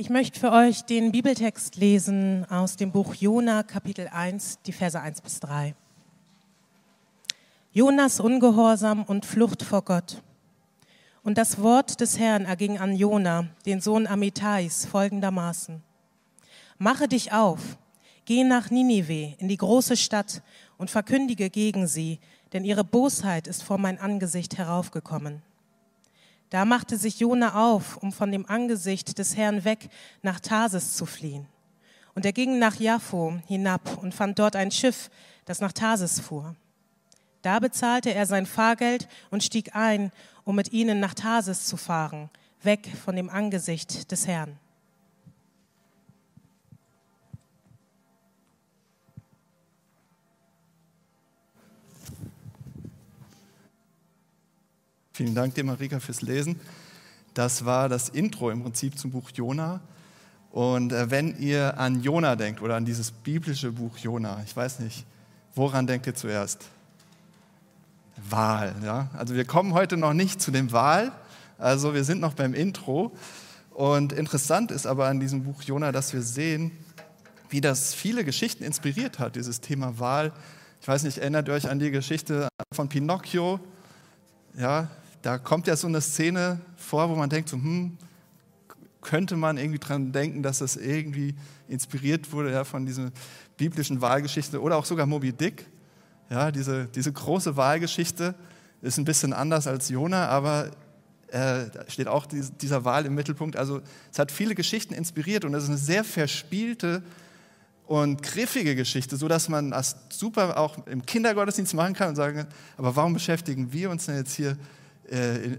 Ich möchte für euch den Bibeltext lesen aus dem Buch Jona, Kapitel 1, die Verse 1 bis 3. Jonas Ungehorsam und Flucht vor Gott. Und das Wort des Herrn erging an Jona, den Sohn Amitais, folgendermaßen. Mache dich auf, geh nach Ninive, in die große Stadt, und verkündige gegen sie, denn ihre Bosheit ist vor mein Angesicht heraufgekommen. Da machte sich Jona auf, um von dem Angesicht des Herrn weg nach Tarsis zu fliehen. Und er ging nach Jaffo hinab und fand dort ein Schiff, das nach Tarsis fuhr. Da bezahlte er sein Fahrgeld und stieg ein, um mit ihnen nach Tarsis zu fahren, weg von dem Angesicht des Herrn. Vielen Dank dir, Marika, fürs Lesen. Das war das Intro im Prinzip zum Buch Jona. Und äh, wenn ihr an Jona denkt oder an dieses biblische Buch Jona, ich weiß nicht, woran denkt ihr zuerst? Wahl, ja. Also wir kommen heute noch nicht zu dem Wahl, also wir sind noch beim Intro. Und interessant ist aber an diesem Buch Jona, dass wir sehen, wie das viele Geschichten inspiriert hat, dieses Thema Wahl. Ich weiß nicht, erinnert ihr euch an die Geschichte von Pinocchio? Ja, da kommt ja so eine Szene vor, wo man denkt, so, hm, könnte man irgendwie dran denken, dass das irgendwie inspiriert wurde ja, von dieser biblischen Wahlgeschichte oder auch sogar Moby Dick. Ja, diese, diese große Wahlgeschichte ist ein bisschen anders als Jona, aber äh, steht auch dieser Wahl im Mittelpunkt. Also es hat viele Geschichten inspiriert und es ist eine sehr verspielte und griffige Geschichte, so dass man das super auch im Kindergottesdienst machen kann und sagen, aber warum beschäftigen wir uns denn jetzt hier äh,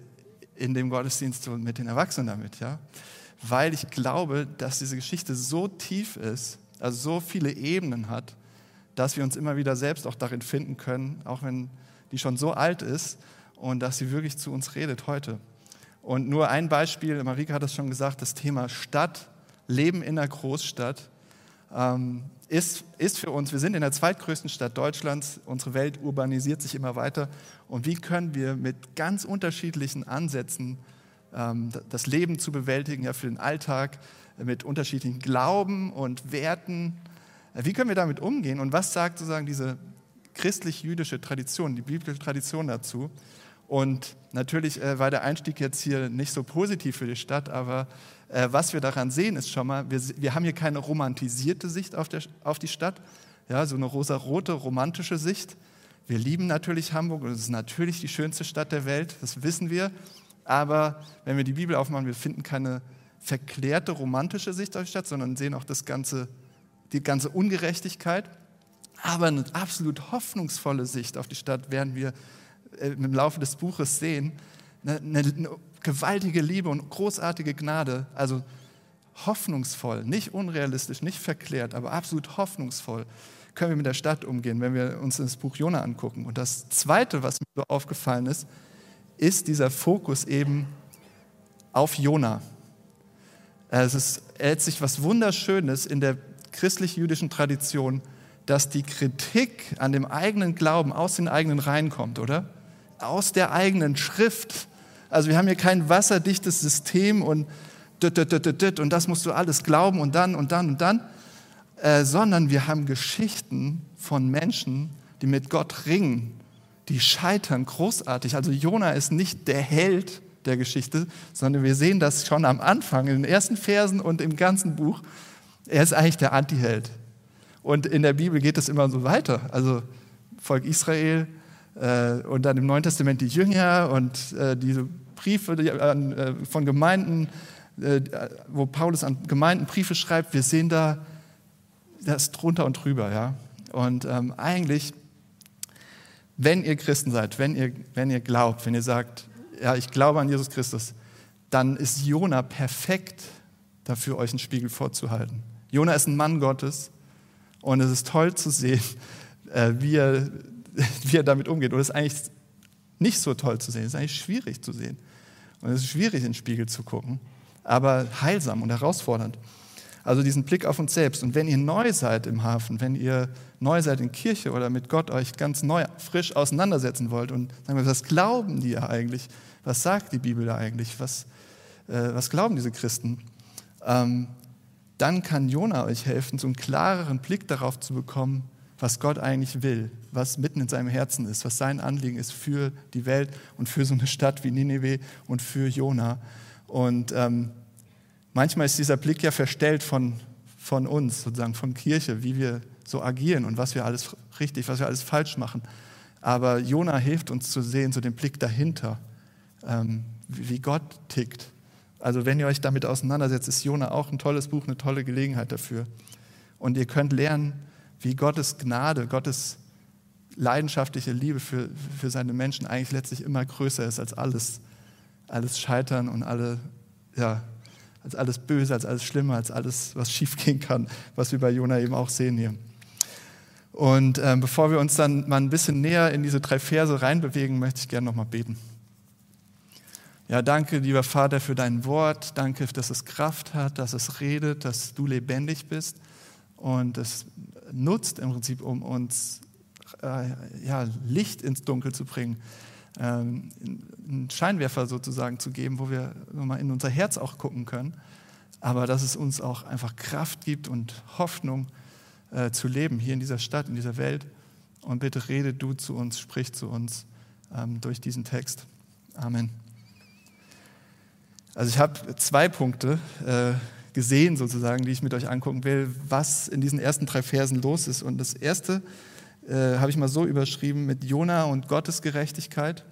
in dem Gottesdienst und mit den Erwachsenen damit, ja? Weil ich glaube, dass diese Geschichte so tief ist, also so viele Ebenen hat, dass wir uns immer wieder selbst auch darin finden können, auch wenn die schon so alt ist und dass sie wirklich zu uns redet heute. Und nur ein Beispiel, Marika hat es schon gesagt, das Thema Stadt, Leben in der Großstadt ähm, ist, ist für uns, wir sind in der zweitgrößten Stadt Deutschlands, unsere Welt urbanisiert sich immer weiter. Und wie können wir mit ganz unterschiedlichen Ansätzen ähm, das Leben zu bewältigen, ja, für den Alltag, mit unterschiedlichen Glauben und Werten, äh, wie können wir damit umgehen und was sagt sozusagen diese christlich-jüdische Tradition, die biblische Tradition dazu? Und natürlich äh, war der Einstieg jetzt hier nicht so positiv für die Stadt, aber äh, was wir daran sehen, ist schon mal, wir, wir haben hier keine romantisierte Sicht auf, der, auf die Stadt, ja, so eine rosarote, romantische Sicht. Wir lieben natürlich Hamburg und es ist natürlich die schönste Stadt der Welt, das wissen wir. Aber wenn wir die Bibel aufmachen, wir finden keine verklärte romantische Sicht auf die Stadt, sondern sehen auch das ganze, die ganze Ungerechtigkeit. Aber eine absolut hoffnungsvolle Sicht auf die Stadt werden wir im Laufe des Buches sehen. Eine, eine, gewaltige Liebe und großartige Gnade, also hoffnungsvoll, nicht unrealistisch, nicht verklärt, aber absolut hoffnungsvoll können wir mit der Stadt umgehen, wenn wir uns das Buch Jona angucken. Und das Zweite, was mir so aufgefallen ist, ist dieser Fokus eben auf Jona. Es ist letztlich was Wunderschönes in der christlich-jüdischen Tradition, dass die Kritik an dem eigenen Glauben aus den eigenen Reihen kommt, oder? Aus der eigenen Schrift also wir haben hier kein wasserdichtes System und und das musst du alles glauben und dann und dann und dann, äh, sondern wir haben Geschichten von Menschen, die mit Gott ringen, die scheitern großartig. Also Jona ist nicht der Held der Geschichte, sondern wir sehen das schon am Anfang, in den ersten Versen und im ganzen Buch. Er ist eigentlich der Antiheld. Und in der Bibel geht es immer so weiter. Also Volk Israel und dann im Neuen Testament die Jünger und äh, diese Briefe äh, von Gemeinden, äh, wo Paulus an Gemeinden Briefe schreibt, wir sehen da das drunter und drüber. Ja? Und ähm, eigentlich, wenn ihr Christen seid, wenn ihr, wenn ihr glaubt, wenn ihr sagt, ja, ich glaube an Jesus Christus, dann ist Jona perfekt dafür, euch einen Spiegel vorzuhalten. Jona ist ein Mann Gottes und es ist toll zu sehen, äh, wie, er, wie er damit umgeht. Und es ist eigentlich nicht so toll zu sehen, es ist eigentlich schwierig zu sehen. Und es ist schwierig, in den Spiegel zu gucken, aber heilsam und herausfordernd. Also diesen Blick auf uns selbst. Und wenn ihr neu seid im Hafen, wenn ihr neu seid in Kirche oder mit Gott euch ganz neu, frisch auseinandersetzen wollt und sagen wir, was glauben die eigentlich? Was sagt die Bibel da eigentlich? Was, äh, was glauben diese Christen? ähm, dann kann Jona euch helfen, so einen klareren Blick darauf zu bekommen, was Gott eigentlich will, was mitten in seinem Herzen ist, was sein Anliegen ist für die Welt und für so eine Stadt wie Nineveh und für Jona. Und ähm, manchmal ist dieser Blick ja verstellt von, von uns, sozusagen von Kirche, wie wir so agieren und was wir alles richtig, was wir alles falsch machen. Aber Jona hilft uns zu sehen, so den Blick dahinter, ähm, wie Gott tickt. Also wenn ihr euch damit auseinandersetzt, ist Jona auch ein tolles Buch, eine tolle Gelegenheit dafür. Und ihr könnt lernen, wie Gottes Gnade, Gottes leidenschaftliche Liebe für, für seine Menschen eigentlich letztlich immer größer ist als alles, alles Scheitern und alle, ja, als alles Böse, als alles Schlimme, als alles, was schiefgehen kann, was wir bei Jona eben auch sehen hier. Und äh, bevor wir uns dann mal ein bisschen näher in diese drei Verse reinbewegen, möchte ich gerne nochmal beten. Ja, danke, lieber Vater, für dein Wort. Danke, dass es Kraft hat, dass es redet, dass du lebendig bist und es nutzt im Prinzip, um uns äh, ja, Licht ins Dunkel zu bringen, ähm, einen Scheinwerfer sozusagen zu geben, wo wir mal in unser Herz auch gucken können, aber dass es uns auch einfach Kraft gibt und Hoffnung äh, zu leben hier in dieser Stadt, in dieser Welt. Und bitte rede du zu uns, sprich zu uns ähm, durch diesen Text. Amen. Also ich habe zwei Punkte. Äh, gesehen sozusagen, die ich mit euch angucken will, was in diesen ersten drei Versen los ist. Und das erste äh, habe ich mal so überschrieben mit Jona und Gottes Gerechtigkeit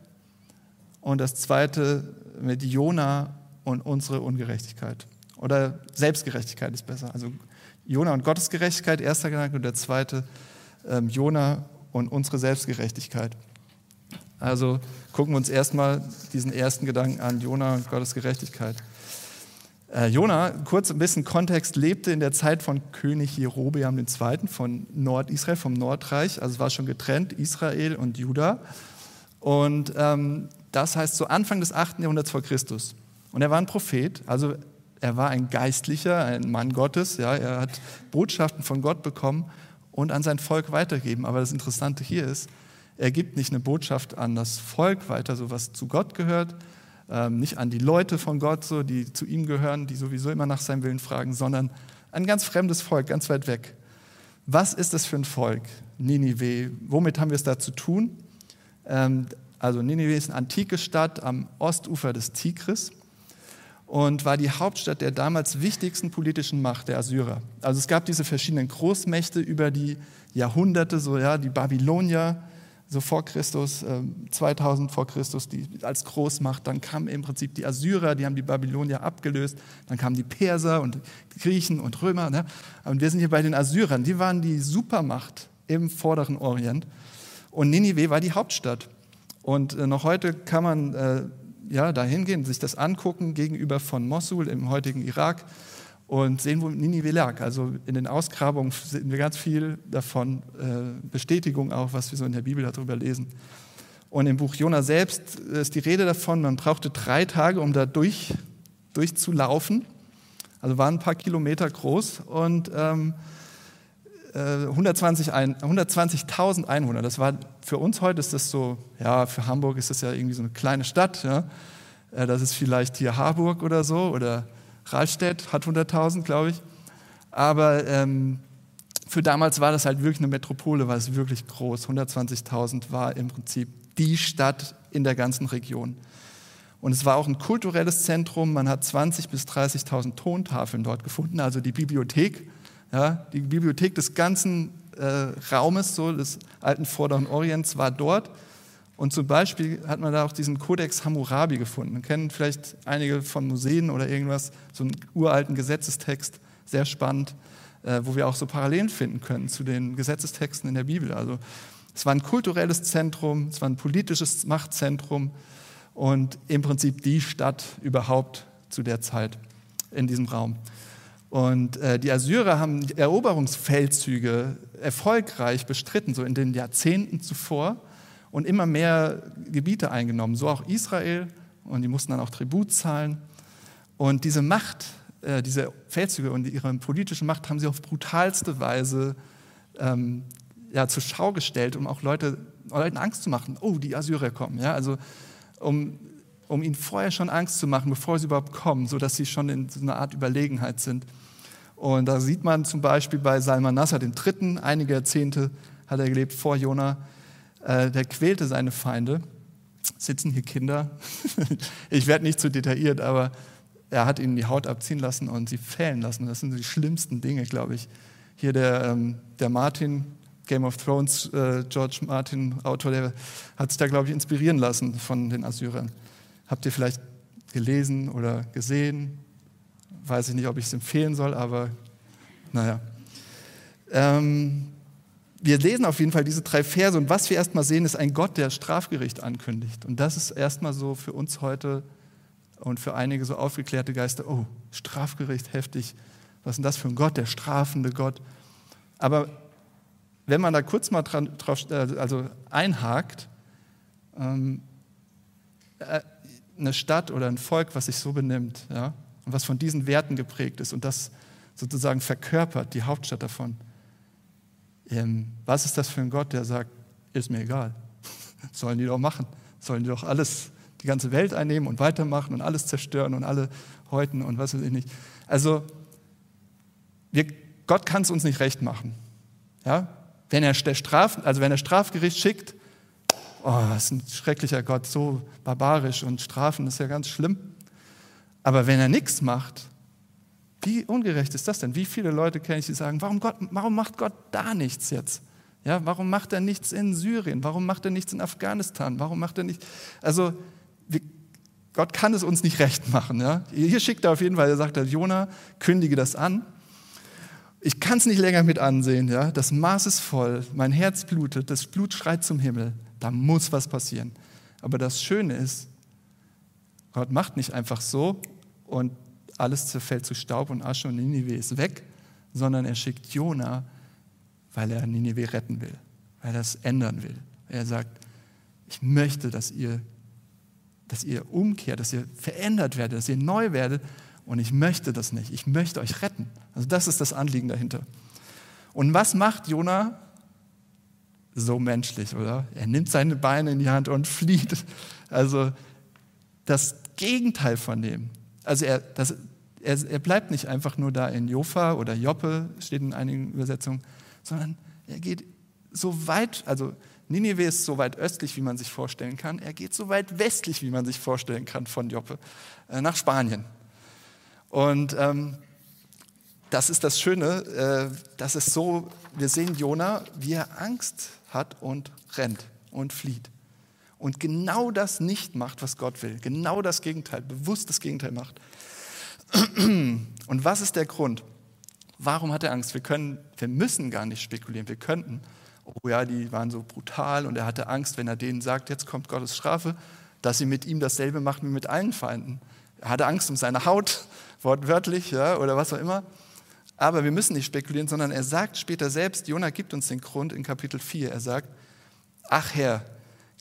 und das zweite mit Jona und unsere Ungerechtigkeit. Oder Selbstgerechtigkeit ist besser. Also Jona und Gottes Gerechtigkeit, erster Gedanke, und der zweite ähm, Jona und unsere Selbstgerechtigkeit. Also gucken wir uns erstmal diesen ersten Gedanken an, Jona und Gottes Gerechtigkeit. Äh, Jona, kurz ein bisschen Kontext, lebte in der Zeit von König Jerobeam II. von Nordisrael, vom Nordreich. Also es war schon getrennt, Israel und Juda. Und ähm, das heißt so Anfang des 8. Jahrhunderts vor Christus. Und er war ein Prophet, also er war ein Geistlicher, ein Mann Gottes. Ja, er hat Botschaften von Gott bekommen und an sein Volk weitergeben. Aber das Interessante hier ist, er gibt nicht eine Botschaft an das Volk weiter, so was zu Gott gehört, ähm, nicht an die Leute von Gott, so, die zu ihm gehören, die sowieso immer nach seinem Willen fragen, sondern ein ganz fremdes Volk, ganz weit weg. Was ist das für ein Volk, Ninive? Womit haben wir es da zu tun? Ähm, also Ninive ist eine antike Stadt am Ostufer des Tigris und war die Hauptstadt der damals wichtigsten politischen Macht der Assyrer. Also es gab diese verschiedenen Großmächte über die Jahrhunderte, so ja, die Babylonier, so vor Christus, 2000 ähm, vor Christus, die als Großmacht. Dann kamen im Prinzip die Assyrer, die haben die Babylonier abgelöst. Dann kamen die Perser und Griechen und Römer. Ne? Und wir sind hier bei den Assyrern. Die waren die Supermacht im vorderen Orient. Und Ninive war die Hauptstadt. Und äh, noch heute kann man äh, ja, da hingehen, sich das angucken gegenüber von Mosul im heutigen Irak und sehen, wo Ninive lag. Also in den Ausgrabungen sehen wir ganz viel davon, äh, Bestätigung auch, was wir so in der Bibel darüber lesen. Und im Buch Jona selbst ist die Rede davon, man brauchte drei Tage, um da durch, durchzulaufen. Also waren ein paar Kilometer groß und ähm, 120 ein, 120.000 Einwohner. Das war für uns heute ist das so, ja, für Hamburg ist das ja irgendwie so eine kleine Stadt. Ja. Äh, das ist vielleicht hier Harburg oder so oder Rahlstedt hat 100.000, glaube ich. Aber ähm, für damals war das halt wirklich eine Metropole, war es wirklich groß. 120.000 war im Prinzip die Stadt in der ganzen Region. Und es war auch ein kulturelles Zentrum. Man hat 20.000 bis 30.000 Tontafeln dort gefunden, also die Bibliothek, ja, die Bibliothek des ganzen äh, Raumes, so des alten Vorderen Orients, war dort. Und zum Beispiel hat man da auch diesen Codex Hammurabi gefunden. Kennt vielleicht einige von Museen oder irgendwas, so einen uralten Gesetzestext, sehr spannend, äh, wo wir auch so Parallelen finden können zu den Gesetzestexten in der Bibel. Also es war ein kulturelles Zentrum, es war ein politisches Machtzentrum und im Prinzip die Stadt überhaupt zu der Zeit in diesem Raum. Und äh, die Assyrer haben Eroberungsfeldzüge erfolgreich bestritten, so in den Jahrzehnten zuvor und immer mehr Gebiete eingenommen, so auch Israel. Und die mussten dann auch Tribut zahlen. Und diese Macht, äh, diese Feldzüge und ihre politische Macht haben sie auf brutalste Weise ähm, ja, zur Schau gestellt, um auch Leute, Leuten Angst zu machen. Oh, die Assyrer kommen. Ja? Also um um ihnen vorher schon Angst zu machen, bevor sie überhaupt kommen, sodass sie schon in so einer Art Überlegenheit sind. Und da sieht man zum Beispiel bei Salmanassar dem Dritten, einige Jahrzehnte hat er gelebt vor Jona, äh, der quälte seine Feinde. Sitzen hier Kinder? ich werde nicht zu detailliert, aber er hat ihnen die Haut abziehen lassen und sie fällen lassen. Das sind die schlimmsten Dinge, glaube ich. Hier der, ähm, der Martin, Game of Thrones, äh, George Martin, Autor, der hat sich da, glaube ich, inspirieren lassen von den Assyrern. Habt ihr vielleicht gelesen oder gesehen? Weiß ich nicht, ob ich es empfehlen soll, aber naja. Ähm, wir lesen auf jeden Fall diese drei Verse und was wir erstmal sehen, ist ein Gott, der Strafgericht ankündigt. Und das ist erstmal so für uns heute und für einige so aufgeklärte Geister, oh, Strafgericht, heftig. Was ist denn das für ein Gott, der strafende Gott? Aber wenn man da kurz mal dran, drauf, äh, also einhakt, ähm, äh, eine Stadt oder ein Volk, was sich so benimmt, ja, und was von diesen Werten geprägt ist und das sozusagen verkörpert, die Hauptstadt davon, was ist das für ein Gott, der sagt, ist mir egal, sollen die doch machen, sollen die doch alles, die ganze Welt einnehmen und weitermachen und alles zerstören und alle häuten und was weiß ich nicht. Also wir, Gott kann es uns nicht recht machen. Ja? Wenn er der Straf, also wenn er Strafgericht schickt, oh, das ist ein schrecklicher Gott, so barbarisch und Strafen ist ja ganz schlimm. Aber wenn er nichts macht, wie ungerecht ist das denn? Wie viele Leute kenne ich, die sagen, warum, Gott, warum macht Gott da nichts jetzt? Ja, warum macht er nichts in Syrien? Warum macht er nichts in Afghanistan? Warum macht er nicht? Also, wir, Gott kann es uns nicht recht machen. Ja? Hier schickt er auf jeden Fall, er sagt, Jona, kündige das an. Ich kann es nicht länger mit ansehen. Ja? Das Maß ist voll, mein Herz blutet, das Blut schreit zum Himmel. Da muss was passieren. Aber das Schöne ist, Gott macht nicht einfach so und alles zerfällt zu Staub und Asche und Ninive ist weg, sondern er schickt Jona, weil er Ninive retten will, weil er es ändern will. Er sagt, ich möchte, dass ihr, dass ihr umkehrt, dass ihr verändert werdet, dass ihr neu werdet und ich möchte das nicht. Ich möchte euch retten. Also das ist das Anliegen dahinter. Und was macht Jona? So menschlich, oder? Er nimmt seine Beine in die Hand und flieht. Also das Gegenteil von dem. Also er, das, er, er bleibt nicht einfach nur da in Joffa oder Joppe, steht in einigen Übersetzungen, sondern er geht so weit, also Ninive ist so weit östlich, wie man sich vorstellen kann. Er geht so weit westlich, wie man sich vorstellen kann von Joppe, äh, nach Spanien. Und ähm, das ist das Schöne, äh, das ist so, wir sehen Jona, wie er Angst hat und rennt und flieht. Und genau das nicht macht, was Gott will. Genau das Gegenteil, bewusst das Gegenteil macht. Und was ist der Grund? Warum hat er Angst? Wir, können, wir müssen gar nicht spekulieren. Wir könnten, oh ja, die waren so brutal und er hatte Angst, wenn er denen sagt, jetzt kommt Gottes Strafe, dass sie mit ihm dasselbe machen wie mit allen Feinden. Er hatte Angst um seine Haut, wortwörtlich, ja, oder was auch immer. Aber wir müssen nicht spekulieren, sondern er sagt später selbst, Jona gibt uns den Grund in Kapitel 4. Er sagt, ach Herr,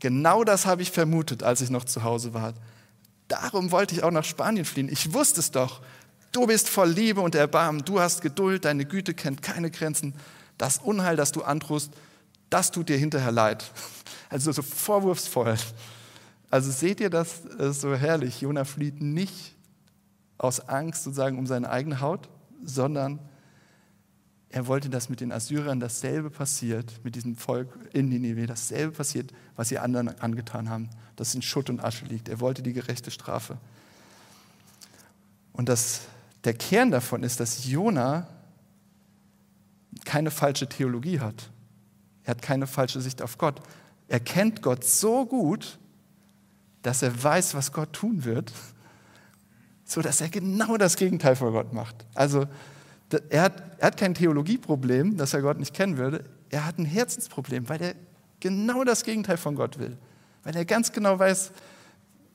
genau das habe ich vermutet, als ich noch zu Hause war. Darum wollte ich auch nach Spanien fliehen. Ich wusste es doch. Du bist voll Liebe und Erbarmen. Du hast Geduld. Deine Güte kennt keine Grenzen. Das Unheil, das du androhst, das tut dir hinterher leid. Also so vorwurfsvoll. Also seht ihr das, ist so herrlich. Jona flieht nicht aus Angst sozusagen um seine eigene Haut, sondern er wollte, dass mit den Assyrern dasselbe passiert, mit diesem Volk in Nineveh, dasselbe passiert, was sie anderen angetan haben, dass es in Schutt und Asche liegt. Er wollte die gerechte Strafe. Und das, der Kern davon ist, dass Jona keine falsche Theologie hat. Er hat keine falsche Sicht auf Gott. Er kennt Gott so gut, dass er weiß, was Gott tun wird, so dass er genau das Gegenteil von Gott macht. Also er hat, er hat kein Theologieproblem, dass er Gott nicht kennen würde. Er hat ein Herzensproblem, weil er genau das Gegenteil von Gott will. Weil er ganz genau weiß,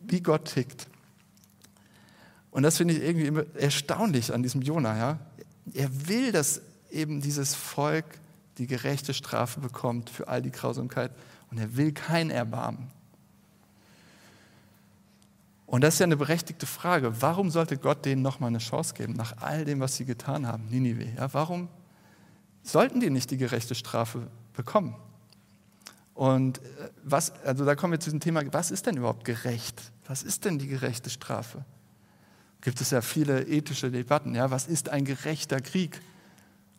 wie Gott tickt. Und das finde ich irgendwie erstaunlich an diesem Jona. Ja? Er will, dass eben dieses Volk die gerechte Strafe bekommt für all die Grausamkeit. Und er will kein Erbarmen. Und das ist ja eine berechtigte Frage. Warum sollte Gott denen nochmal eine Chance geben, nach all dem, was sie getan haben, Ninive? Ja, warum sollten die nicht die gerechte Strafe bekommen? Und äh, was, also da kommen wir zu diesem Thema, was ist denn überhaupt gerecht? Was ist denn die gerechte Strafe? Gibt es ja viele ethische Debatten. Ja, was ist ein gerechter Krieg?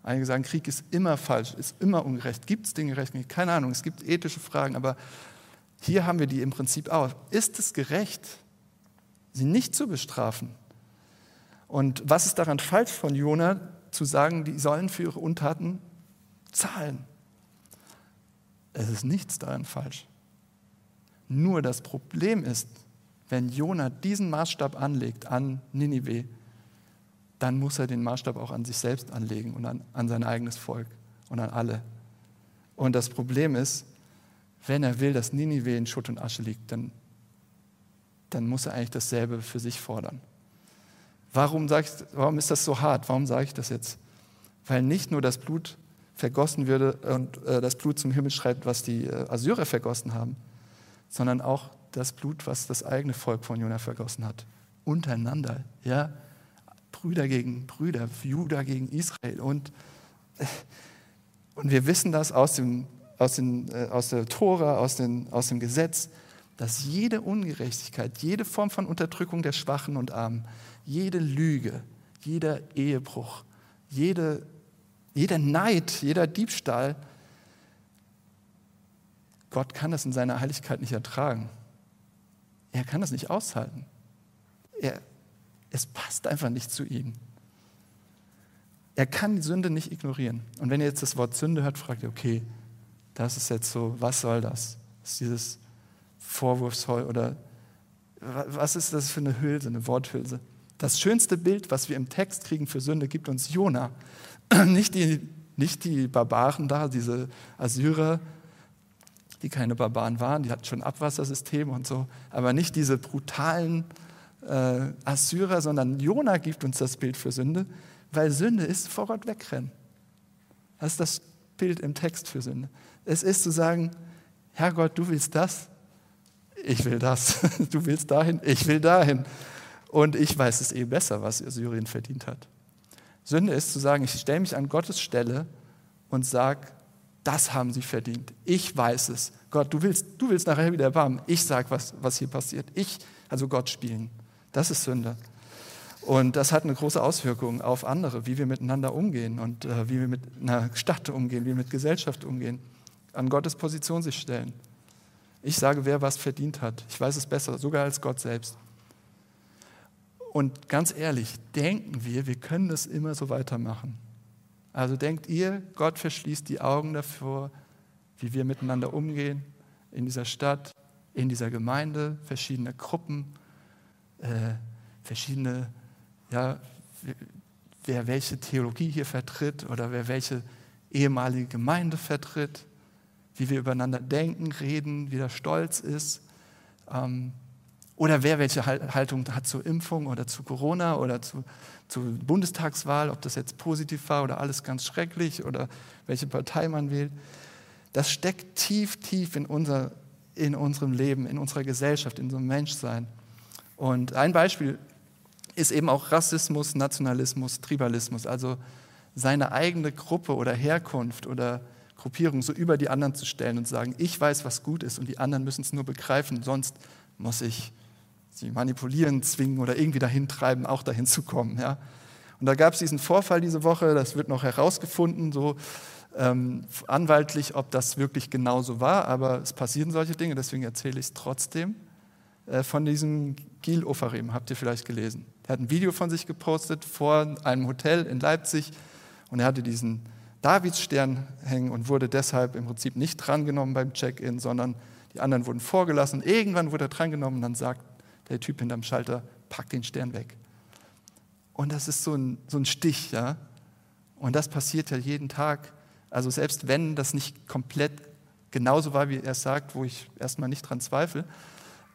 Einige sagen, Krieg ist immer falsch, ist immer ungerecht. Gibt es den gerechten Krieg? Keine Ahnung, es gibt ethische Fragen, aber hier haben wir die im Prinzip auch. Ist es gerecht, sie nicht zu bestrafen? Und was ist daran falsch von Jona, zu sagen, die sollen für ihre Untaten zahlen? Es ist nichts daran falsch. Nur das Problem ist, wenn Jona diesen Maßstab anlegt an Ninive, dann muss er den Maßstab auch an sich selbst anlegen und an, an sein eigenes Volk und an alle. Und das Problem ist, wenn er will, dass Ninive in Schutt und Asche liegt, dann, dann muss er eigentlich dasselbe für sich fordern. Warum, ich, warum ist das so hart? Warum sage ich das jetzt? Weil nicht nur das Blut vergossen würde und äh, das Blut zum Himmel schreibt, was die äh, Assyrer vergossen haben, sondern auch das Blut, was das eigene Volk von Jona vergossen hat. Untereinander, ja. Brüder gegen Brüder, Judah gegen Israel. Und, und wir wissen das aus, dem, aus, den, äh, aus der Tora, aus, den, aus dem Gesetz, dass jede Ungerechtigkeit, jede Form von Unterdrückung der Schwachen und Armen, jede Lüge, jeder Ehebruch, jede, jeder Neid, jeder Diebstahl, Gott kann das in seiner Heiligkeit nicht ertragen. Er kann das nicht aushalten. Er, es passt einfach nicht zu ihm. Er kann die Sünde nicht ignorieren. Und wenn ihr jetzt das Wort Sünde hört, fragt ihr, okay, das ist jetzt so, was soll das? Ist dieses Vorwurfsvoll oder was ist das für eine Hülse, eine Worthülse? Das schönste Bild, was wir im Text kriegen für Sünde, gibt uns Jona. Nicht die, nicht die Barbaren da, diese Assyrer, die keine Barbaren waren, die hatten schon Abwassersysteme und so, aber nicht diese brutalen äh, Assyrer, sondern Jona gibt uns das Bild für Sünde, weil Sünde ist vor Gott wegrennen. Das ist das Bild im Text für Sünde. Es ist zu sagen, Herrgott, du willst das, ich will das. Du willst dahin, ich will dahin. Und ich weiß es eh besser, was Syrien verdient hat. Sünde ist zu sagen, ich stelle mich an Gottes Stelle und sage, das haben sie verdient. Ich weiß es. Gott, du willst, du willst nachher wieder erbarmen. Ich sage, was, was hier passiert. Ich, also Gott spielen. Das ist Sünde. Und das hat eine große Auswirkung auf andere, wie wir miteinander umgehen und äh, wie wir mit einer Stadt umgehen, wie wir mit Gesellschaft umgehen. An Gottes Position sich stellen. Ich sage, wer was verdient hat. Ich weiß es besser, sogar als Gott selbst. Und ganz ehrlich, denken wir, wir können das immer so weitermachen. Also denkt ihr, Gott verschließt die Augen davor, wie wir miteinander umgehen in dieser Stadt, in dieser Gemeinde, verschiedene Gruppen, äh, verschiedene, ja, wer welche Theologie hier vertritt oder wer welche ehemalige Gemeinde vertritt, wie wir übereinander denken, reden, wie der Stolz ist. Ähm, oder wer welche Haltung hat zur Impfung oder zu Corona oder zu, zur Bundestagswahl, ob das jetzt positiv war oder alles ganz schrecklich oder welche Partei man wählt. Das steckt tief, tief in, unser, in unserem Leben, in unserer Gesellschaft, in unserem Menschsein. Und ein Beispiel ist eben auch Rassismus, Nationalismus, Tribalismus, also seine eigene Gruppe oder Herkunft oder Gruppierung so über die anderen zu stellen und sagen, ich weiß, was gut ist und die anderen müssen es nur begreifen, sonst muss ich sie manipulieren, zwingen oder irgendwie dahin treiben, auch dahin zu kommen. Ja. Und da gab es diesen Vorfall diese Woche, das wird noch herausgefunden, so ähm, anwaltlich, ob das wirklich genau so war, aber es passieren solche Dinge, deswegen erzähle ich es trotzdem. Äh, von diesem Gil Ofarim, habt ihr vielleicht gelesen. Er hat ein Video von sich gepostet vor einem Hotel in Leipzig und er hatte diesen Davidsstern hängen und wurde deshalb im Prinzip nicht drangenommen beim Check-in, sondern die anderen wurden vorgelassen. Irgendwann wurde er drangenommen und dann sagt der Typ hinterm Schalter, pack den Stern weg. Und das ist so ein, so ein Stich, ja. Und das passiert ja jeden Tag. Also selbst wenn das nicht komplett genauso war, wie er es sagt, wo ich erstmal nicht dran zweifle,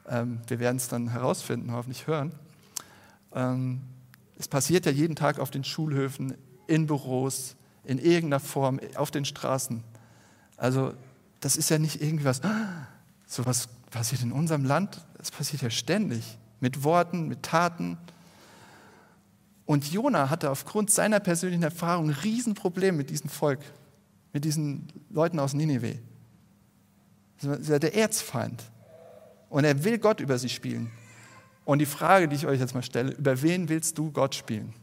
ähm, wir werden es dann herausfinden, hoffentlich hören. Ähm, es passiert ja jeden Tag auf den Schulhöfen, in Büros, in irgendeiner Form, auf den Straßen. Also das ist ja nicht irgendwas, so was passiert in unserem Land, es passiert ja ständig, mit Worten, mit Taten. Und Jona hatte aufgrund seiner persönlichen Erfahrung ein Riesenproblem mit diesem Volk, mit diesen Leuten aus Nineveh. Das ist der Erzfeind. Und er will Gott über sie spielen. Und die Frage, die ich euch jetzt mal stelle, über wen willst du Gott spielen?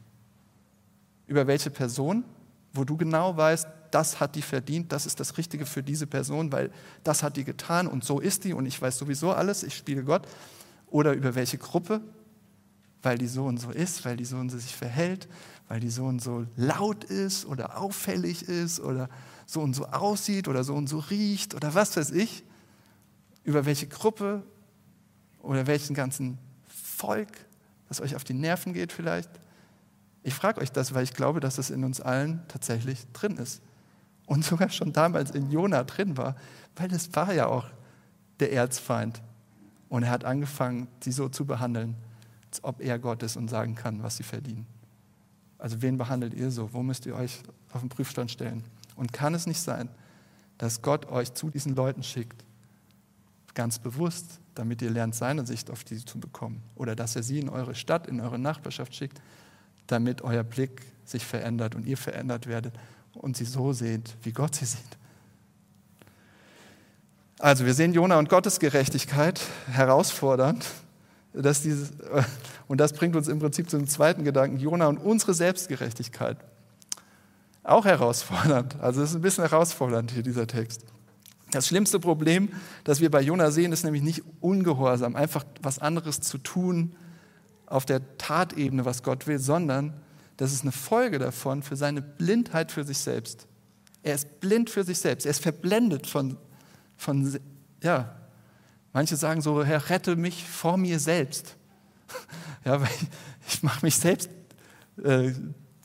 Über welche Person, wo du genau weißt, das hat die verdient, das ist das Richtige für diese Person, weil das hat die getan und so ist die und ich weiß sowieso alles, ich spiele Gott. Oder über welche Gruppe, weil die so und so ist, weil die so und so sich verhält, weil die so und so laut ist oder auffällig ist oder so und so aussieht oder so und so riecht oder was weiß ich. Über welche Gruppe oder welchen ganzen Volk, das euch auf die Nerven geht vielleicht. Ich frage euch das, weil ich glaube, dass das in uns allen tatsächlich drin ist. Und sogar schon damals in Jona drin war, weil es war ja auch der Erzfeind. Und er hat angefangen, sie so zu behandeln, als ob er Gott ist und sagen kann, was sie verdienen. Also wen behandelt ihr so? Wo müsst ihr euch auf den Prüfstand stellen? Und kann es nicht sein, dass Gott euch zu diesen Leuten schickt, ganz bewusst, damit ihr lernt, seine Sicht auf die zu bekommen? Oder dass er sie in eure Stadt, in eure Nachbarschaft schickt, damit euer Blick sich verändert und ihr verändert werdet und sie so seht, wie Gott sie sieht. Also wir sehen Jona und Gottes Gerechtigkeit herausfordernd. Dass dieses, und das bringt uns im Prinzip zum zweiten Gedanken, Jona und unsere Selbstgerechtigkeit. Auch herausfordernd. Also es ist ein bisschen herausfordernd hier dieser Text. Das schlimmste Problem, das wir bei Jona sehen, ist nämlich nicht Ungehorsam, einfach was anderes zu tun auf der Tatebene, was Gott will, sondern das ist eine Folge davon für seine Blindheit für sich selbst. Er ist blind für sich selbst. Er ist verblendet von, von ja, manche sagen so, Herr, rette mich vor mir selbst. Ja, weil ich, ich mache mich selbst äh,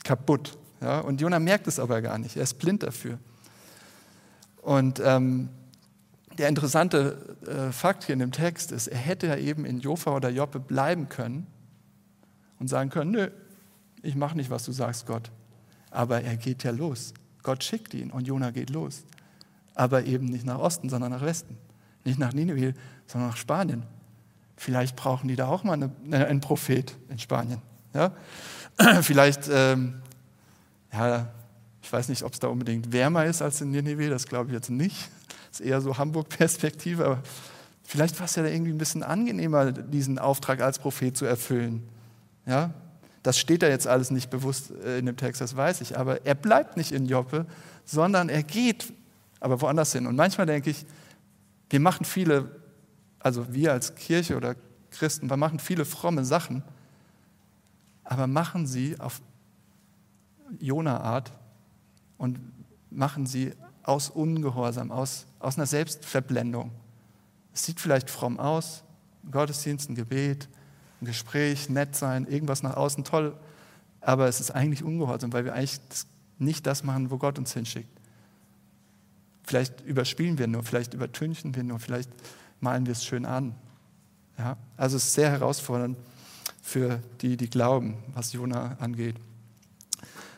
kaputt. Ja, und Jonah merkt es aber gar nicht. Er ist blind dafür. Und ähm, der interessante äh, Fakt hier in dem Text ist, er hätte ja eben in Jofa oder Joppe bleiben können und sagen können, nö, ich mache nicht, was du sagst, Gott. Aber er geht ja los. Gott schickt ihn und Jona geht los. Aber eben nicht nach Osten, sondern nach Westen. Nicht nach Nineveh, sondern nach Spanien. Vielleicht brauchen die da auch mal eine, eine, einen Prophet in Spanien. Ja? Vielleicht, ähm, ja, ich weiß nicht, ob es da unbedingt wärmer ist als in Nineveh, das glaube ich jetzt nicht. Das ist eher so Hamburg-Perspektive, aber vielleicht war es ja irgendwie ein bisschen angenehmer, diesen Auftrag als Prophet zu erfüllen. Ja? Das steht da jetzt alles nicht bewusst äh, in dem Text, das weiß ich. Aber er bleibt nicht in Joppe, sondern er geht aber woanders hin. Und manchmal denke ich, wir machen viele, also wir als Kirche oder Christen, wir machen viele fromme Sachen, aber machen sie auf Jona-Art und machen sie aus Ungehorsam, aus, aus einer Selbstverblendung. Es sieht vielleicht fromm aus, Gottesdienst, ein Gebet, ein Gespräch, nett sein, irgendwas nach außen toll, aber es ist eigentlich ungehorsam, weil wir eigentlich nicht das machen, wo Gott uns hinschickt. Vielleicht überspielen wir nur, vielleicht übertünchen wir nur, vielleicht malen wir es schön an. Ja? Also es ist sehr herausfordernd für die, die glauben, was Jona angeht.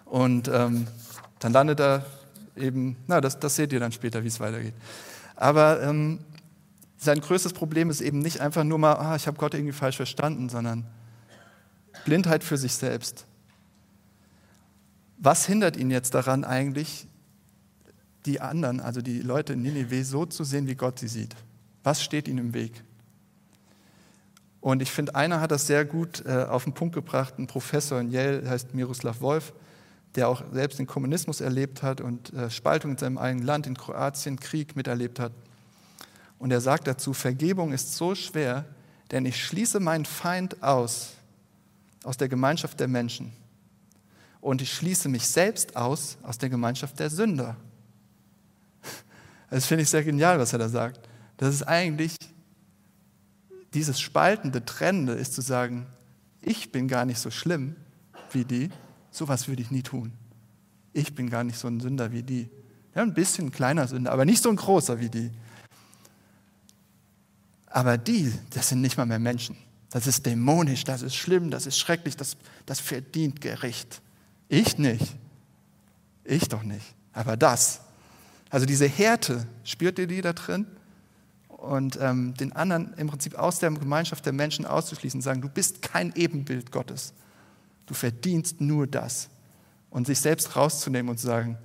Und ähm, dann landet er eben, na, das, das seht ihr dann später, wie es weitergeht. Aber ähm, sein größtes Problem ist eben nicht einfach nur mal, ah, ich habe Gott irgendwie falsch verstanden, sondern Blindheit für sich selbst. Was hindert ihn jetzt daran eigentlich, die anderen, also die Leute in Nineveh, so zu sehen, wie Gott sie sieht? Was steht ihnen im Weg? Und ich finde, einer hat das sehr gut äh, auf den Punkt gebracht, ein Professor in Yale, heißt Miroslav Wolf, der auch selbst den Kommunismus erlebt hat und äh, Spaltung in seinem eigenen Land, in Kroatien, Krieg miterlebt hat. Und er sagt dazu, Vergebung ist so schwer, denn ich schließe meinen Feind aus, aus der Gemeinschaft der Menschen. Und ich schließe mich selbst aus, aus der Gemeinschaft der Sünder. Das finde ich sehr genial, was er da sagt. Das ist eigentlich dieses spaltende, trennende, ist zu sagen, ich bin gar nicht so schlimm wie die, sowas würde ich nie tun. Ich bin gar nicht so ein Sünder wie die. Ja, ein bisschen ein kleiner Sünder, aber nicht so ein großer wie die. Aber die, das sind nicht mal mehr Menschen. Das ist dämonisch, das ist schlimm, das ist schrecklich, das, das verdient Gericht. Ich nicht. Ich doch nicht. Aber das. Also diese Härte, spürt ihr die da drin? Und ähm, den anderen im Prinzip aus der Gemeinschaft der Menschen auszuschließen, sagen, du bist kein Ebenbild Gottes. Du verdienst nur das. Und sich selbst rauszunehmen und zu sagen,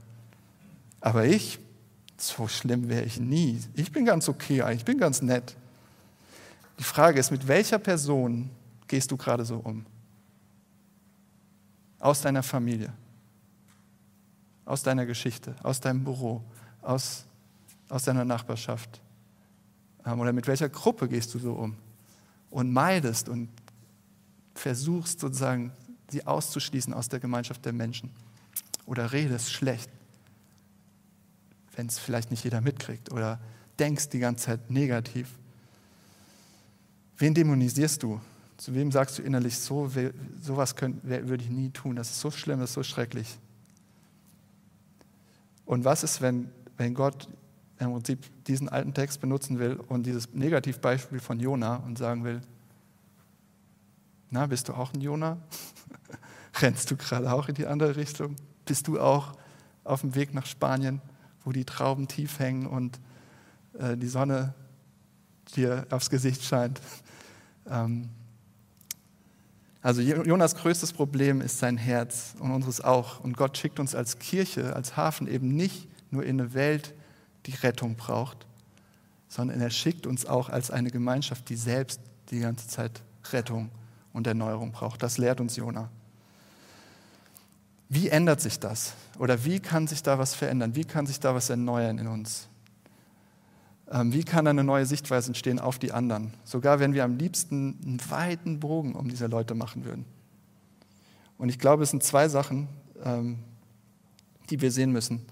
aber ich, so schlimm wäre ich nie. Ich bin ganz okay, ich bin ganz nett. Die Frage ist, mit welcher Person gehst du gerade so um? Aus deiner Familie, aus deiner Geschichte, aus deinem Büro, aus, aus deiner Nachbarschaft. Ähm, oder mit welcher Gruppe gehst du so um? Und meidest und versuchst sozusagen, sie auszuschließen aus der Gemeinschaft der Menschen. Oder redest schlecht, wenn es vielleicht nicht jeder mitkriegt. Oder denkst die ganze Zeit negativ. Wen dämonisierst du? Zu wem sagst du innerlich, so, sowas würde ich nie tun, das ist so schlimm, das ist so schrecklich. Und was ist, wenn, wenn Gott im Prinzip diesen alten Text benutzen will und dieses Negativbeispiel von Jona und sagen will, na, bist du auch ein Jona? Rennst du gerade auch in die andere Richtung? Bist du auch auf dem Weg nach Spanien, wo die Trauben tief hängen und äh, die Sonne dir aufs Gesicht scheint? Ähm, also Jonas größtes Problem ist sein Herz und unseres auch. Und Gott schickt uns als Kirche, als Hafen eben nicht nur in eine Welt, die Rettung braucht, sondern er schickt uns auch als eine Gemeinschaft, die selbst die ganze Zeit Rettung und Erneuerung braucht. Das lehrt uns Jona. Wie ändert sich das? Oder wie kann sich da was verändern? Wie kann sich da was erneuern in uns? Ähm, wie kann eine neue Sichtweise entstehen auf die anderen? Sogar wenn wir am liebsten einen weiten Bogen um diese Leute machen würden. Und ich glaube, es sind zwei Sachen, ähm, die wir sehen müssen.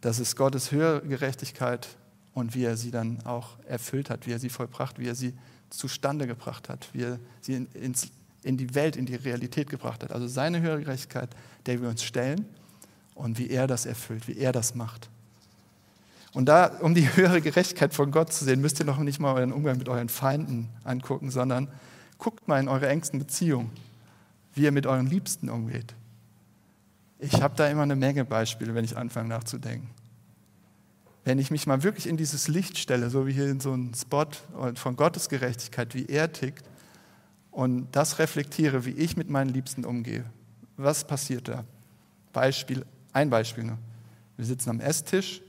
Das ist Gottes höhere Gerechtigkeit und wie er sie dann auch erfüllt hat, wie er sie vollbracht, wie er sie zustande gebracht hat, wie er sie ins, in die Welt, in die Realität gebracht hat. Also seine höhere Gerechtigkeit, der wir uns stellen und wie er das erfüllt, wie er das macht. Und da, um die höhere Gerechtigkeit von Gott zu sehen, müsst ihr noch nicht mal euren Umgang mit euren Feinden angucken, sondern guckt mal in eure engsten Beziehungen, wie ihr mit euren Liebsten umgeht. Ich habe da immer eine Menge Beispiele, wenn ich anfange nachzudenken. Wenn ich mich mal wirklich in dieses Licht stelle, so wie hier in so einen Spot von Gottes Gerechtigkeit, wie er tickt, und das reflektiere, wie ich mit meinen Liebsten umgehe, was passiert da? Beispiel, ein Beispiel nur. Wir sitzen am Esstisch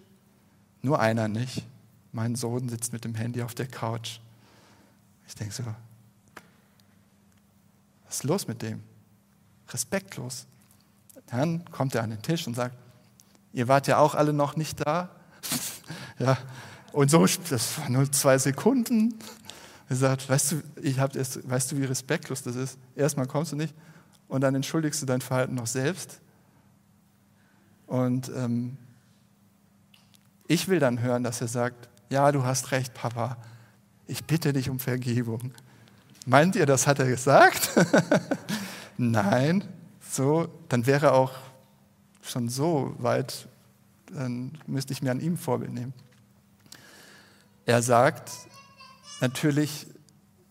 nur einer nicht. Mein Sohn sitzt mit dem Handy auf der Couch. Ich denke so, was ist los mit dem? Respektlos. Dann kommt er an den Tisch und sagt, ihr wart ja auch alle noch nicht da. ja, und so, das war nur zwei Sekunden. Er sagt, weißt du, ich hab erst, weißt du, wie respektlos das ist? Erstmal kommst du nicht und dann entschuldigst du dein Verhalten noch selbst. Und ähm, ich will dann hören, dass er sagt, ja, du hast recht, Papa, ich bitte dich um Vergebung. Meint ihr, das hat er gesagt? Nein, so, dann wäre auch schon so weit, dann müsste ich mir an ihm Vorbild nehmen. Er sagt, natürlich,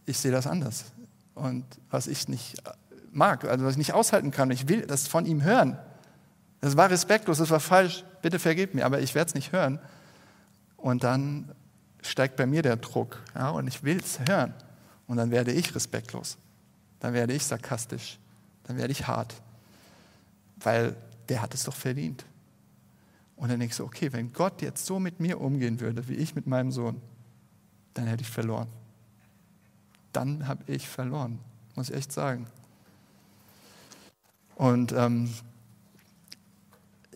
ich sehe das anders. Und was ich nicht mag, also was ich nicht aushalten kann, ich will das von ihm hören. Das war respektlos, das war falsch, bitte vergib mir, aber ich werde es nicht hören. Und dann steigt bei mir der Druck ja, und ich will es hören. Und dann werde ich respektlos, dann werde ich sarkastisch, dann werde ich hart, weil der hat es doch verdient. Und dann denke ich so, okay, wenn Gott jetzt so mit mir umgehen würde, wie ich mit meinem Sohn, dann hätte ich verloren. Dann habe ich verloren, muss ich echt sagen. Und ähm,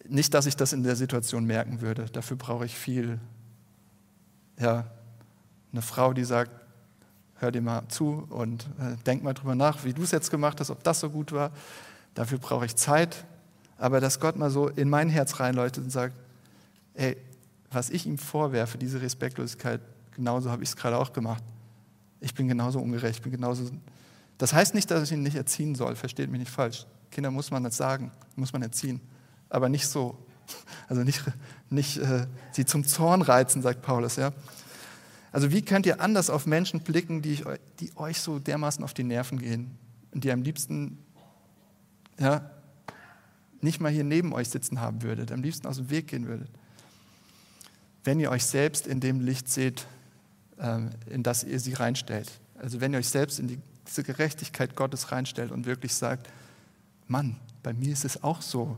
nicht, dass ich das in der Situation merken würde. Dafür brauche ich viel. Ja, eine Frau, die sagt, hör dir mal zu und äh, denk mal drüber nach, wie du es jetzt gemacht hast, ob das so gut war. Dafür brauche ich Zeit. Aber dass Gott mal so in mein Herz reinleuchtet und sagt, ey, was ich ihm vorwerfe, diese Respektlosigkeit, genauso habe ich es gerade auch gemacht. Ich bin genauso ungerecht, bin genauso. Das heißt nicht, dass ich ihn nicht erziehen soll, versteht mich nicht falsch. Kinder muss man das sagen, muss man erziehen aber nicht so. Also nicht, nicht äh, sie zum Zorn reizen, sagt Paulus. Ja? Also wie könnt ihr anders auf Menschen blicken, die, die euch so dermaßen auf die Nerven gehen und die am liebsten ja, nicht mal hier neben euch sitzen haben würdet, am liebsten aus dem Weg gehen würdet? Wenn ihr euch selbst in dem Licht seht, äh, in das ihr sie reinstellt. Also wenn ihr euch selbst in die, diese Gerechtigkeit Gottes reinstellt und wirklich sagt, Mann, bei mir ist es auch so.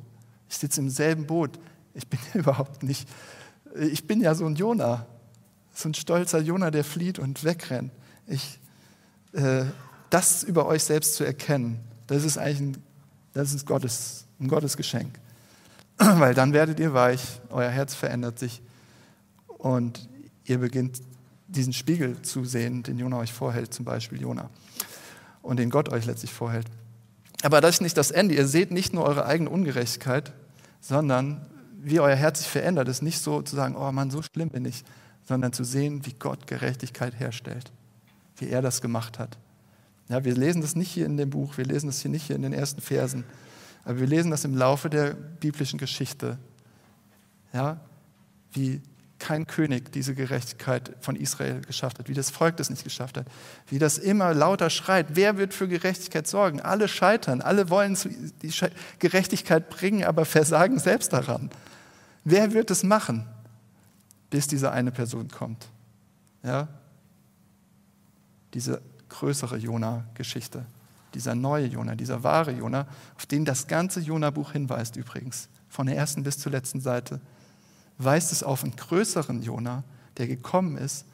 Ich sitze im selben Boot. Ich bin überhaupt nicht Ich bin ja so ein Jona, so ein stolzer Jona, der flieht und wegrennt. Ich, äh, das über euch selbst zu erkennen, das ist eigentlich ein, das ist Gottes, ein Gottesgeschenk. Weil dann werdet ihr weich, euer Herz verändert sich und ihr beginnt diesen Spiegel zu sehen, den Jona euch vorhält, zum Beispiel Jona, und den Gott euch letztlich vorhält. Aber das ist nicht das Ende. Ihr seht nicht nur eure eigene Ungerechtigkeit, sondern wie euer Herz sich verändert, ist nicht so zu sagen, oh Mann, so schlimm bin ich, sondern zu sehen, wie Gott Gerechtigkeit herstellt, wie er das gemacht hat. Ja, wir lesen das nicht hier in dem Buch, wir lesen das hier nicht hier in den ersten Versen, aber wir lesen das im Laufe der biblischen Geschichte. Ja, wie kein König diese Gerechtigkeit von Israel geschafft hat, wie das Volk das nicht geschafft hat, wie das immer lauter schreit, wer wird für Gerechtigkeit sorgen? Alle scheitern, alle wollen die Gerechtigkeit bringen, aber versagen selbst daran. Wer wird es machen, bis diese eine Person kommt? Ja? Diese größere Jona-Geschichte, dieser neue Jona, dieser wahre Jona, auf den das ganze Jona-Buch hinweist übrigens, von der ersten bis zur letzten Seite weist es auf einen größeren Jona, der gekommen ist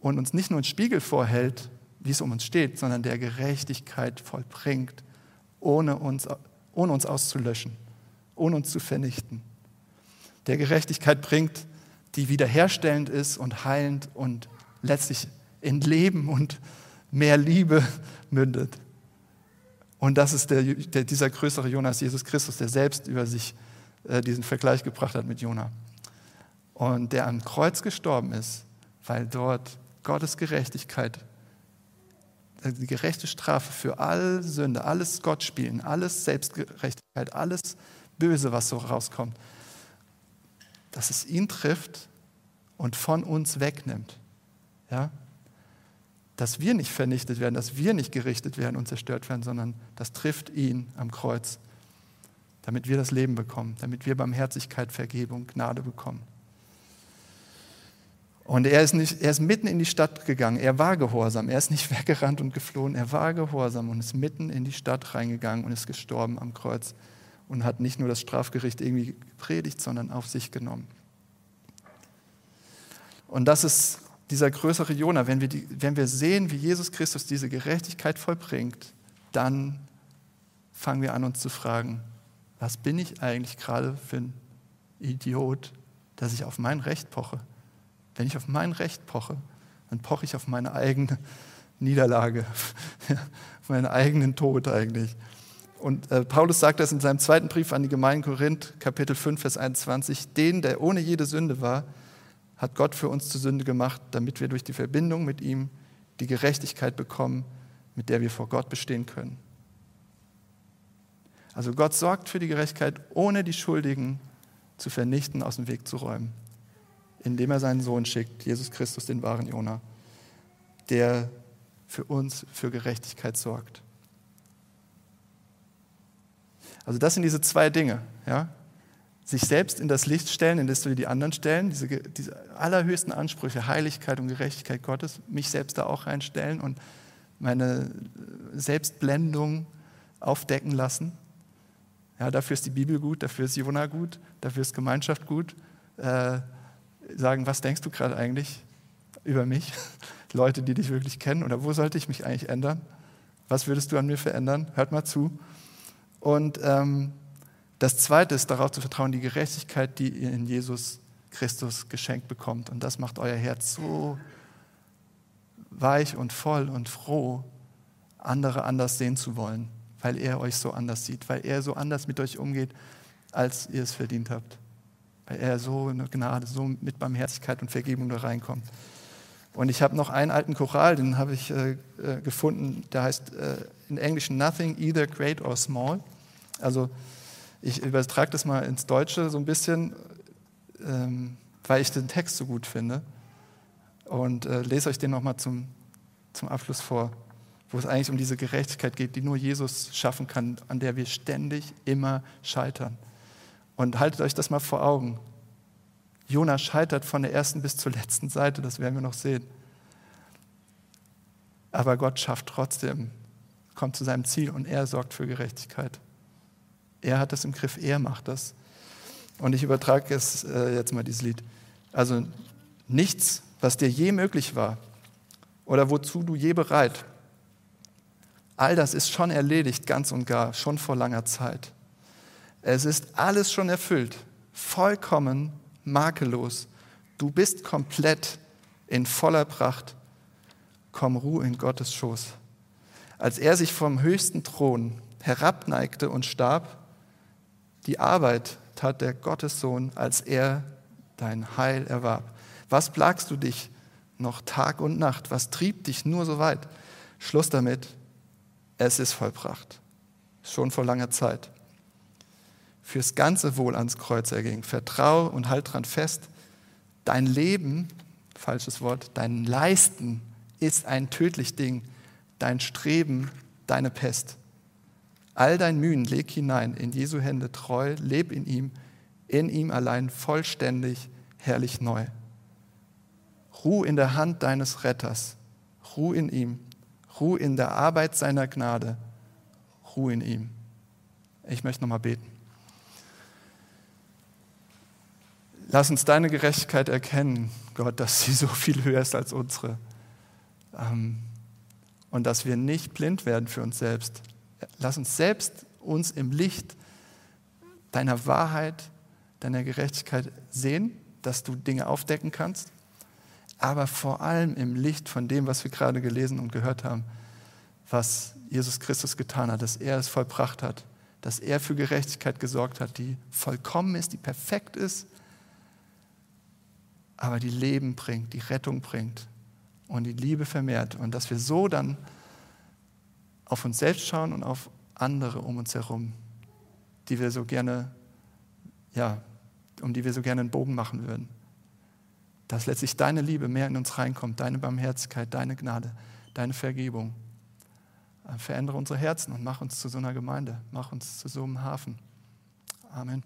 und uns nicht nur einen Spiegel vorhält, wie es um uns steht, sondern der Gerechtigkeit vollbringt, ohne uns, ohne uns auszulöschen, ohne uns zu vernichten. Der Gerechtigkeit bringt, die wiederherstellend ist und heilend und letztlich in Leben und mehr Liebe mündet. Und das ist der, der, dieser größere Jonas, Jesus Christus, der selbst über sich äh, diesen Vergleich gebracht hat mit Jona und der am Kreuz gestorben ist, weil dort Gottes Gerechtigkeit, äh, die gerechte Strafe für all Sünde, alles Gott spielen, alles Selbstgerechtigkeit, alles Böse, was so rauskommt, dass es ihn trifft und von uns wegnimmt. Ja? Dass wir nicht vernichtet werden, dass wir nicht gerichtet werden und zerstört werden, sondern das trifft ihn am Kreuz, damit wir das Leben bekommen, damit wir Barmherzigkeit, Vergebung, Gnade bekommen. Und er ist, nicht, er ist mitten in die Stadt gegangen. Er war gehorsam. Er ist nicht weggerannt und geflohen. Er war gehorsam und ist mitten in die Stadt reingegangen und ist gestorben am Kreuz und hat nicht nur das Strafgericht irgendwie gepredigt, sondern auf sich genommen. Und das ist dieser größere Jona. Wenn wir, die, wenn wir sehen, wie Jesus Christus diese Gerechtigkeit vollbringt, dann fangen wir an, uns zu fragen, was bin ich eigentlich gerade für ein Idiot, dass ich auf mein Recht poche? Wenn ich auf mein Recht poche, dann poche ich auf meine eigene Niederlage, auf meinen eigenen Tod eigentlich. Und äh, Paulus sagt das in seinem zweiten Brief an die Gemeinde Korinth, Kapitel 5, Vers 21, den, der ohne jede Sünde war, hat Gott für uns zur Sünde gemacht, damit wir durch die Verbindung mit ihm die Gerechtigkeit bekommen, mit der wir vor Gott bestehen können. Also Gott sorgt für die Gerechtigkeit, ohne die Schuldigen zu vernichten, aus dem Weg zu räumen indem er seinen Sohn schickt, Jesus Christus, den wahren Jona, der für uns für Gerechtigkeit sorgt. Also das sind diese zwei Dinge. Ja? Sich selbst in das Licht stellen, in das wir die anderen stellen, diese, diese allerhöchsten Ansprüche, Heiligkeit und Gerechtigkeit Gottes, mich selbst da auch reinstellen und meine Selbstblendung aufdecken lassen. Ja, dafür ist die Bibel gut, dafür ist Jona gut, dafür ist Gemeinschaft gut. Äh, sagen, was denkst du gerade eigentlich über mich? Leute, die dich wirklich kennen, oder wo sollte ich mich eigentlich ändern? Was würdest du an mir verändern? Hört mal zu. Und ähm, das Zweite ist darauf zu vertrauen, die Gerechtigkeit, die ihr in Jesus Christus geschenkt bekommt. Und das macht euer Herz so weich und voll und froh, andere anders sehen zu wollen, weil er euch so anders sieht, weil er so anders mit euch umgeht, als ihr es verdient habt er so eine Gnade, so mit Barmherzigkeit und Vergebung da reinkommt. Und ich habe noch einen alten Choral, den habe ich äh, äh, gefunden, der heißt äh, in Englisch Nothing either great or small. Also ich übertrage das mal ins Deutsche so ein bisschen, ähm, weil ich den Text so gut finde. Und äh, lese euch den nochmal zum, zum Abschluss vor, wo es eigentlich um diese Gerechtigkeit geht, die nur Jesus schaffen kann, an der wir ständig immer scheitern. Und haltet euch das mal vor Augen. Jona scheitert von der ersten bis zur letzten Seite, das werden wir noch sehen. Aber Gott schafft trotzdem, kommt zu seinem Ziel und er sorgt für Gerechtigkeit. Er hat das im Griff, er macht das. Und ich übertrage es äh, jetzt mal dieses Lied. Also nichts, was dir je möglich war oder wozu du je bereit. All das ist schon erledigt, ganz und gar, schon vor langer Zeit. Es ist alles schon erfüllt, vollkommen makellos. Du bist komplett in voller Pracht. Komm, ruh in Gottes Schoß. Als er sich vom höchsten Thron herabneigte und starb, die Arbeit tat der Gottessohn, als er dein Heil erwarb. Was plagst du dich noch Tag und Nacht? Was trieb dich nur so weit? Schluss damit, es ist vollbracht. Schon vor langer Zeit. Fürs ganze Wohl ans Kreuz erging. Vertrau und halt dran fest. Dein Leben, falsches Wort, dein Leisten ist ein tödlich Ding. Dein Streben, deine Pest. All dein Mühen leg hinein in Jesu Hände treu, leb in ihm, in ihm allein vollständig, herrlich neu. Ruh in der Hand deines Retters, ruh in ihm, ruh in der Arbeit seiner Gnade, ruh in ihm. Ich möchte nochmal beten. Lass uns deine Gerechtigkeit erkennen, Gott, dass sie so viel höher ist als unsere. Ähm, und dass wir nicht blind werden für uns selbst. Lass uns selbst uns im Licht deiner Wahrheit, deiner Gerechtigkeit sehen, dass du Dinge aufdecken kannst, aber vor allem im Licht von dem, was wir gerade gelesen und gehört haben, was Jesus Christus getan hat, dass er es vollbracht hat, dass er für Gerechtigkeit gesorgt hat, die vollkommen ist, die perfekt ist, aber die Leben bringt, die Rettung bringt und die Liebe vermehrt und dass wir so dann auf uns selbst schauen und auf andere um uns herum, die wir so gerne, ja, um die wir so gerne einen Bogen machen würden. Dass letztlich deine Liebe mehr in uns reinkommt, deine Barmherzigkeit, deine Gnade, deine Vergebung. Verändere unsere Herzen und mach uns zu so einer Gemeinde, mach uns zu so einem Hafen. Amen.